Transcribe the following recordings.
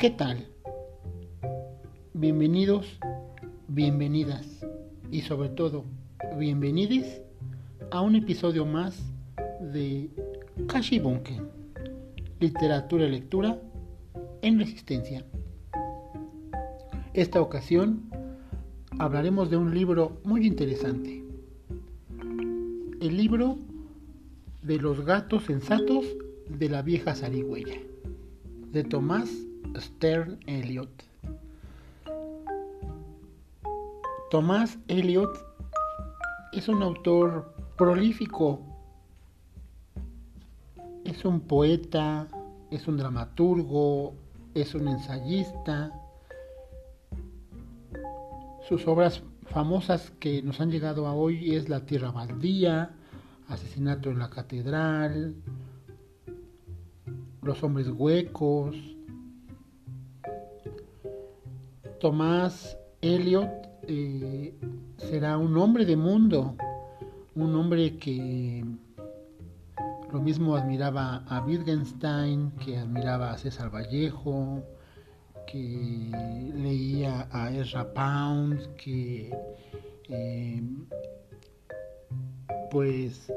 ¿Qué tal? Bienvenidos, bienvenidas y sobre todo bienvenides a un episodio más de Kashi Bunke, literatura y lectura en resistencia. Esta ocasión hablaremos de un libro muy interesante. El libro de los gatos sensatos de la vieja zarigüeya, de Tomás Stern Eliot. Tomás Eliot es un autor prolífico, es un poeta, es un dramaturgo, es un ensayista. Sus obras famosas que nos han llegado a hoy es La Tierra Baldía, Asesinato en la Catedral, Los Hombres Huecos. Tomás Eliot eh, será un hombre de mundo, un hombre que lo mismo admiraba a Wittgenstein, que admiraba a César Vallejo, que leía a Ezra Pound, que eh, pues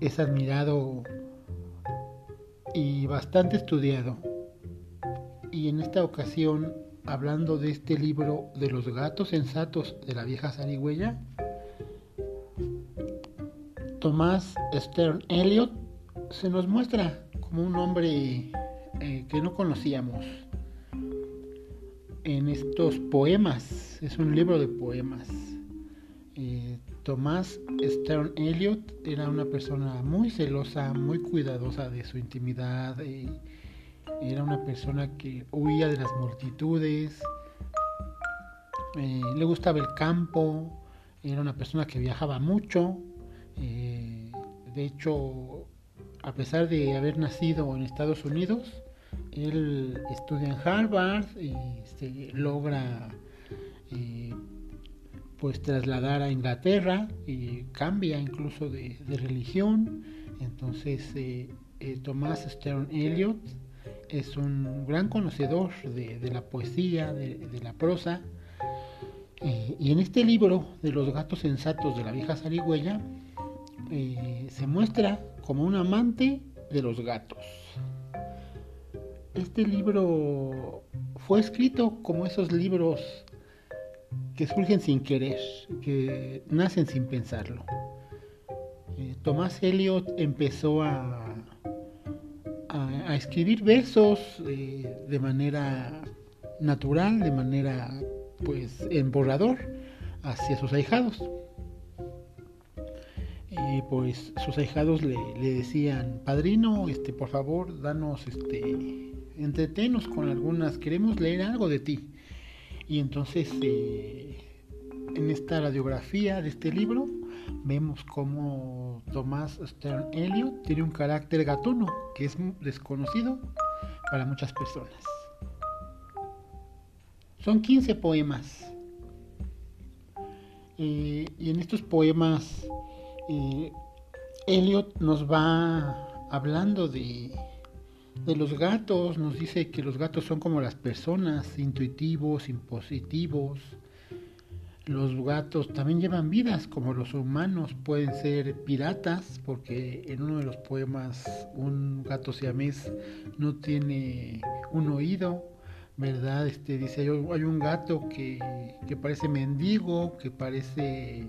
es admirado y bastante estudiado. Y en esta ocasión, hablando de este libro de los gatos sensatos de la vieja zarigüeya, Tomás Stern Eliot se nos muestra como un hombre eh, que no conocíamos en estos poemas. Es un libro de poemas. Eh, Tomás Stern Eliot era una persona muy celosa, muy cuidadosa de su intimidad. Eh, era una persona que huía de las multitudes. Eh, le gustaba el campo. Era una persona que viajaba mucho. Eh, de hecho, a pesar de haber nacido en Estados Unidos, él estudia en Harvard y se logra pues trasladar a Inglaterra y cambia incluso de, religión. Entonces eh, eh, Tomás Stern Eliot es un gran conocedor de, la poesía, de, la prosa. Eh, y en este libro de los gatos sensatos de la vieja zarigüeya se muestra como un amante de los gatos. Este libro fue escrito como esos libros que surgen sin querer, que nacen sin pensarlo. Eh, Tomás Eliot empezó a, a, escribir versos eh, de manera natural, de manera pues en borrador hacia sus ahijados. Y pues sus ahijados le, le, decían, padrino, este, por favor, danos, este, entretenos con algunas, queremos leer algo de ti. Y entonces eh, en esta radiografía de este libro vemos cómo Tomás Stern Eliot tiene un carácter gatuno que es desconocido para muchas personas. Son 15 poemas. Eh, y en estos poemas eh, nos va hablando de de los gatos, nos dice que los gatos son como las personas, intuitivos, impositivos. Los gatos también llevan vidas como los humanos, pueden ser piratas, porque en uno de los poemas un gato siamés no tiene un oído, ¿verdad? Este, dice, hay un gato que, que parece mendigo, que parece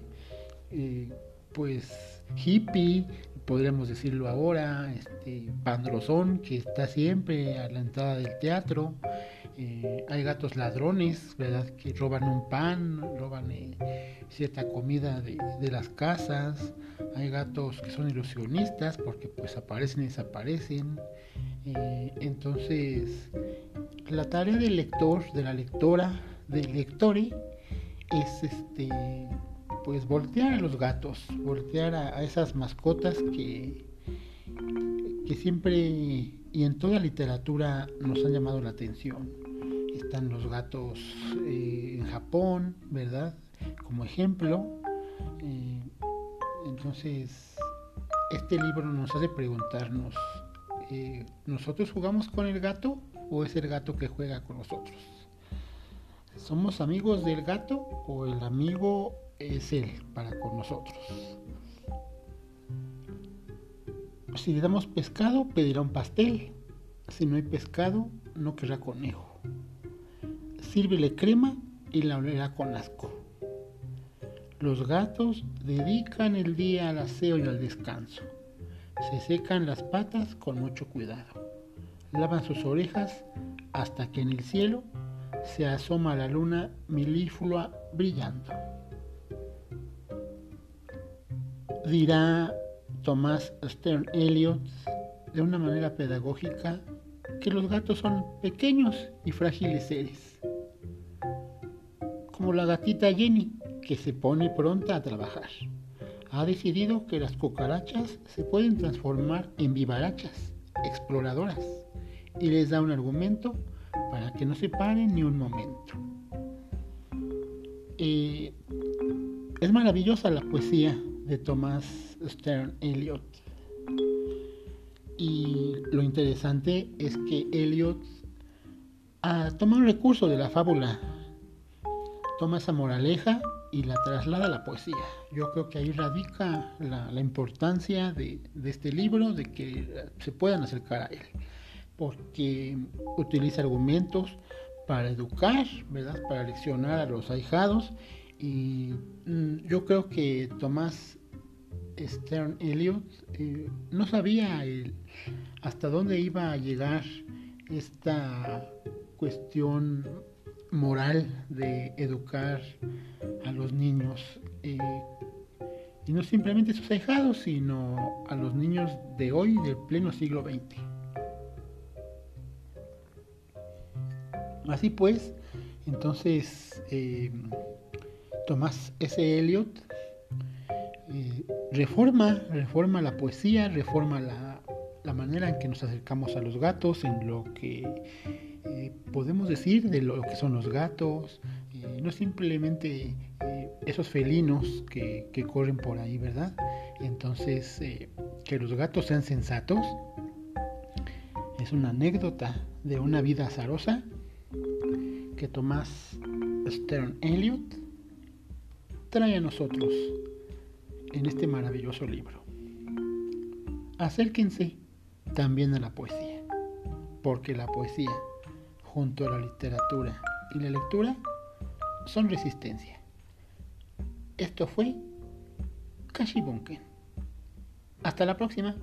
eh, pues hippie, podríamos decirlo ahora, este, Pandrozón, que está siempre a la entrada del teatro. Eh, hay gatos ladrones, ¿verdad? Que roban un pan, roban eh, cierta comida de, las casas. Hay gatos que son ilusionistas porque pues aparecen y desaparecen. Eh, entonces, la tarea del lector, de la lectora, del lectore, es este pues voltear a los gatos, voltear a, esas mascotas que, que siempre y en toda literatura nos han llamado la atención. Están los gatos eh, en Japón, ¿verdad? Como ejemplo. Eh, entonces, este libro nos hace preguntarnos, eh, ¿nosotros jugamos con el gato o es el gato que juega con nosotros? ¿Somos amigos del gato o el amigo es él para con nosotros? Si le damos pescado, pedirá un pastel. Si no hay pescado, no querrá conejo. Sírvele crema y la olerá con asco. Los gatos dedican el día al aseo y al descanso. Se secan las patas con mucho cuidado. Lavan sus orejas hasta que en el cielo se asoma la luna milíflua brillando. Dirá Tomás Stern Eliot de una manera pedagógica que los gatos son pequeños y frágiles seres, como la gatita Jenny, que se pone pronta a trabajar. Ha decidido que las cucarachas se pueden transformar en vivarachas, exploradoras, y les da un argumento para que no se paren ni un momento. Eh, es maravillosa la poesía de Thomas Stern Eliot. Y lo interesante es que Eliot ha tomado un recurso de la fábula, toma esa moraleja y la traslada a la poesía. Yo creo que ahí radica la, importancia de, este libro, de que se puedan acercar a él porque utiliza argumentos para educar, ¿verdad? Para leccionar a los ahijados. Y mm, yo creo que Tomás Stern Eliot eh, no sabía hasta dónde iba a llegar esta cuestión moral de educar a los niños. Eh, y no simplemente a sus ahijados, sino a los niños de hoy, del pleno siglo XX. Así pues, entonces eh, Tomás S. Eliot eh, reforma, reforma la poesía, reforma la, manera en que nos acercamos a los gatos, en lo que eh, podemos decir de lo que son los gatos, no simplemente esos felinos que, corren por ahí, ¿verdad? Entonces, que los gatos sean sensatos es una anécdota de una vida azarosa que Tomás Stern Eliot trae a nosotros en este maravilloso libro. Acérquense también a la poesía, porque la poesía, junto a la literatura y la lectura, son resistencia. Esto fue Kashi Bunken. Hasta la próxima.